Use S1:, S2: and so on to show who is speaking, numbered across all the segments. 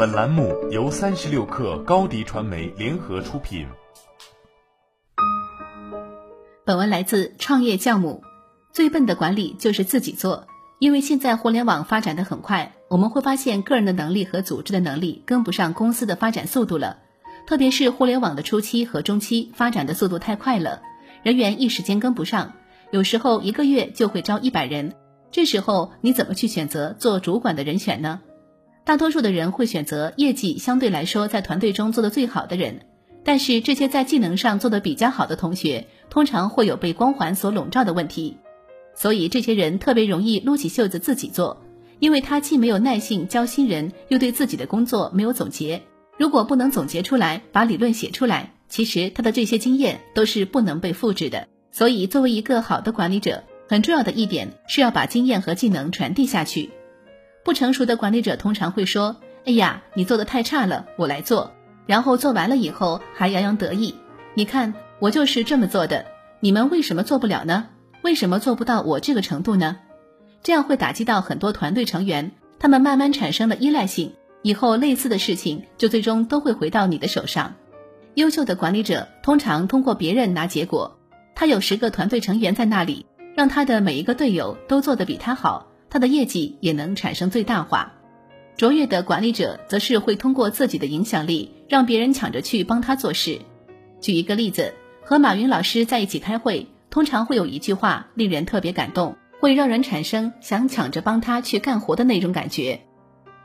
S1: 本栏目由三十六氪高低传媒联合出品。
S2: 本文来自创业教母。最笨的管理就是自己做，因为现在互联网发展的很快，我们会发现个人的能力和组织的能力跟不上公司的发展速度了。特别是互联网的初期和中期发展的速度太快了，人员一时间跟不上，有时候一个月就会招一百人。这时候你怎么去选择做主管的人选呢？大多数的人会选择业绩相对来说在团队中做的最好的人，但是这些在技能上做的比较好的同学，通常会有被光环所笼罩的问题，所以这些人特别容易撸起袖子自己做，因为他既没有耐性教新人，又对自己的工作没有总结。如果不能总结出来，把理论写出来，其实他的这些经验都是不能被复制的。所以，作为一个好的管理者，很重要的一点是要把经验和技能传递下去。不成熟的管理者通常会说：“哎呀，你做的太差了，我来做。”然后做完了以后还洋洋得意：“你看，我就是这么做的，你们为什么做不了呢？为什么做不到我这个程度呢？”这样会打击到很多团队成员，他们慢慢产生了依赖性，以后类似的事情就最终都会回到你的手上。优秀的管理者通常通过别人拿结果，他有十个团队成员在那里，让他的每一个队友都做得比他好。他的业绩也能产生最大化。卓越的管理者则是会通过自己的影响力，让别人抢着去帮他做事。举一个例子，和马云老师在一起开会，通常会有一句话令人特别感动，会让人产生想抢着帮他去干活的那种感觉。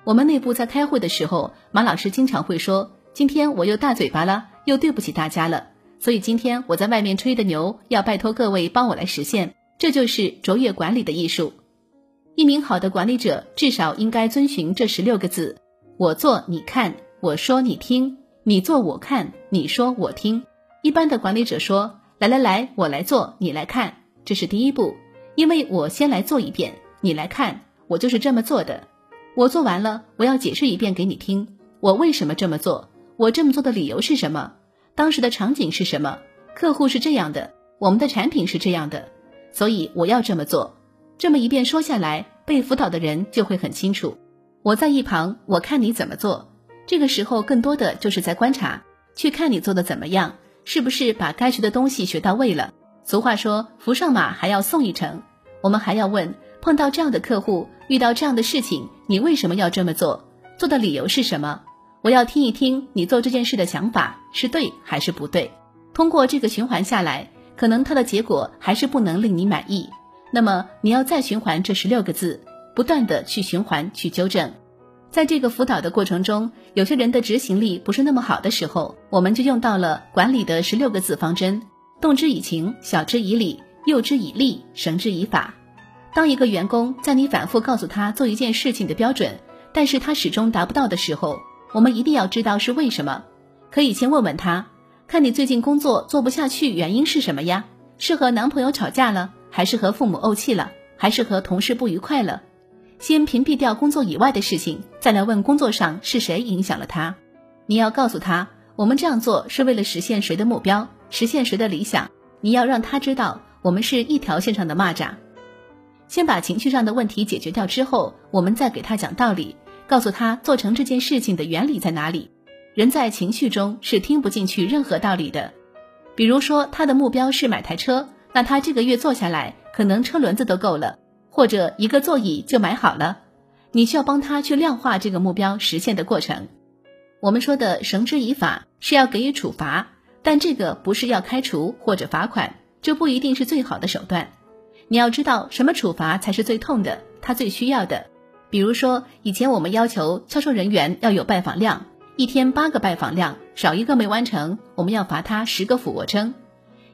S2: 我们内部在开会的时候，马老师经常会说：“今天我又大嘴巴了，又对不起大家了。所以今天我在外面吹的牛，要拜托各位帮我来实现。这就是卓越管理的艺术。”一名好的管理者至少应该遵循这十六个字：我做你看，我说你听，你做我看，你说我听。一般的管理者说：“来来来，我来做，你来看。”这是第一步，因为我先来做一遍，你来看，我就是这么做的。我做完了，我要解释一遍给你听，我为什么这么做，我这么做的理由是什么，当时的场景是什么，客户是这样的，我们的产品是这样的，所以我要这么做。这么一遍说下来，被辅导的人就会很清楚。我在一旁，我看你怎么做。这个时候，更多的就是在观察，去看你做的怎么样，是不是把该学的东西学到位了。俗话说，扶上马还要送一程。我们还要问，碰到这样的客户，遇到这样的事情，你为什么要这么做？做的理由是什么？我要听一听你做这件事的想法是对还是不对。通过这个循环下来，可能它的结果还是不能令你满意。那么你要再循环这十六个字，不断的去循环去纠正，在这个辅导的过程中，有些人的执行力不是那么好的时候，我们就用到了管理的十六个字方针：动之以情，晓之以理，诱之以利，绳之以法。当一个员工在你反复告诉他做一件事情的标准，但是他始终达不到的时候，我们一定要知道是为什么。可以先问问他，看你最近工作做不下去，原因是什么呀？是和男朋友吵架了？还是和父母怄气了，还是和同事不愉快了？先屏蔽掉工作以外的事情，再来问工作上是谁影响了他。你要告诉他，我们这样做是为了实现谁的目标，实现谁的理想。你要让他知道，我们是一条线上的蚂蚱。先把情绪上的问题解决掉之后，我们再给他讲道理，告诉他做成这件事情的原理在哪里。人在情绪中是听不进去任何道理的。比如说，他的目标是买台车。那他这个月做下来，可能车轮子都够了，或者一个座椅就买好了。你需要帮他去量化这个目标实现的过程。我们说的绳之以法是要给予处罚，但这个不是要开除或者罚款，这不一定是最好的手段。你要知道什么处罚才是最痛的，他最需要的。比如说，以前我们要求销售人员要有拜访量，一天八个拜访量，少一个没完成，我们要罚他十个俯卧撑。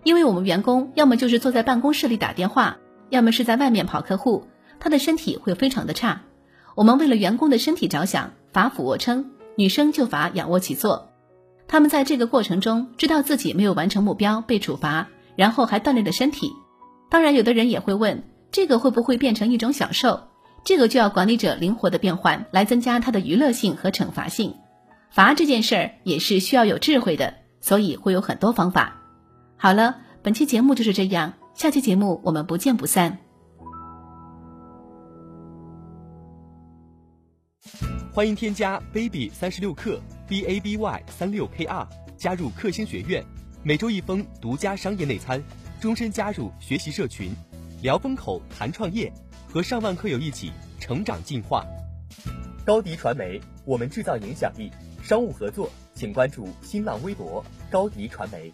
S2: 因为我们员工要么就是坐在办公室里打电话，要么是在外面跑客户，他的身体会非常的差。我们为了员工的身体着想，罚俯卧撑，女生就罚仰卧起坐。他们在这个过程中知道自己没有完成目标被处罚，然后还锻炼了身体。当然，有的人也会问，这个会不会变成一种享受？这个就要管理者灵活的变换，来增加它的娱乐性和惩罚性。罚这件事儿也是需要有智慧的，所以会有很多方法。好了，本期节目就是这样，下期节目我们不见不散。
S3: 欢迎添加 baby 三十六课 b a b y 三六 k r 加入克星学院，每周一封独家商业内参，终身加入学习社群，聊风口谈创业，和上万课友一起成长进化。高迪传媒，我们制造影响力。商务合作，请关注新浪微博高迪传媒。